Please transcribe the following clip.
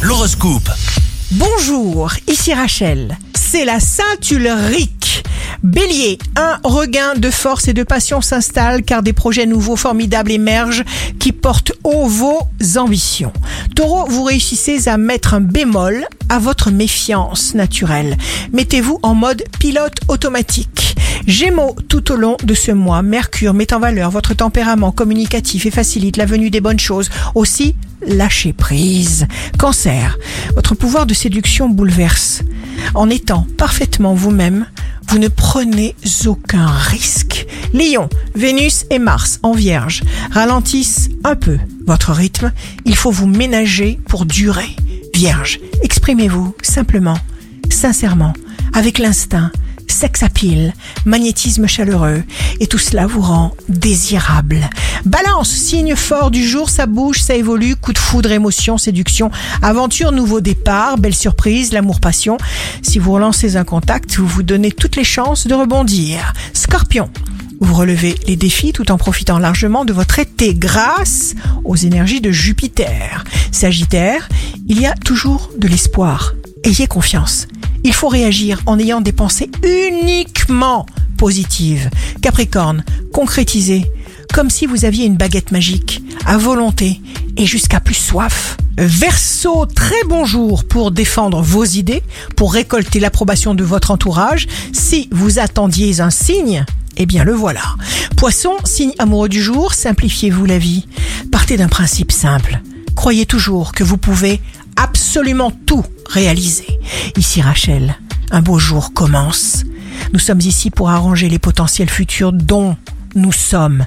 L'horoscope. Bonjour, ici Rachel. C'est la Saint Ulrich. Bélier, un regain de force et de passion s'installe car des projets nouveaux formidables émergent qui portent haut vos ambitions. Taureau, vous réussissez à mettre un bémol à votre méfiance naturelle. Mettez-vous en mode pilote automatique. Gémeaux, tout au long de ce mois, Mercure met en valeur votre tempérament communicatif et facilite la venue des bonnes choses. Aussi, lâchez prise. Cancer, votre pouvoir de séduction bouleverse. En étant parfaitement vous-même, vous ne prenez aucun risque. Lion, Vénus et Mars en Vierge ralentissent un peu votre rythme. Il faut vous ménager pour durer. Vierge, exprimez-vous simplement, sincèrement, avec l'instinct, sex appeal, magnétisme chaleureux, et tout cela vous rend désirable. Balance, signe fort du jour, ça bouge, ça évolue, coup de foudre, émotion, séduction, aventure, nouveau départ, belle surprise, l'amour, passion. Si vous relancez un contact, vous vous donnez toutes les chances de rebondir. Scorpion, vous relevez les défis tout en profitant largement de votre été grâce aux énergies de Jupiter. Sagittaire, il y a toujours de l'espoir. Ayez confiance. Il faut réagir en ayant des pensées uniquement positives. Capricorne, concrétisez comme si vous aviez une baguette magique, à volonté et jusqu'à plus soif. Verseau, très bon jour pour défendre vos idées, pour récolter l'approbation de votre entourage. Si vous attendiez un signe, eh bien le voilà. Poisson, signe amoureux du jour, simplifiez-vous la vie. Partez d'un principe simple. Croyez toujours que vous pouvez absolument tout réaliser. Ici Rachel, un beau jour commence. Nous sommes ici pour arranger les potentiels futurs dont nous sommes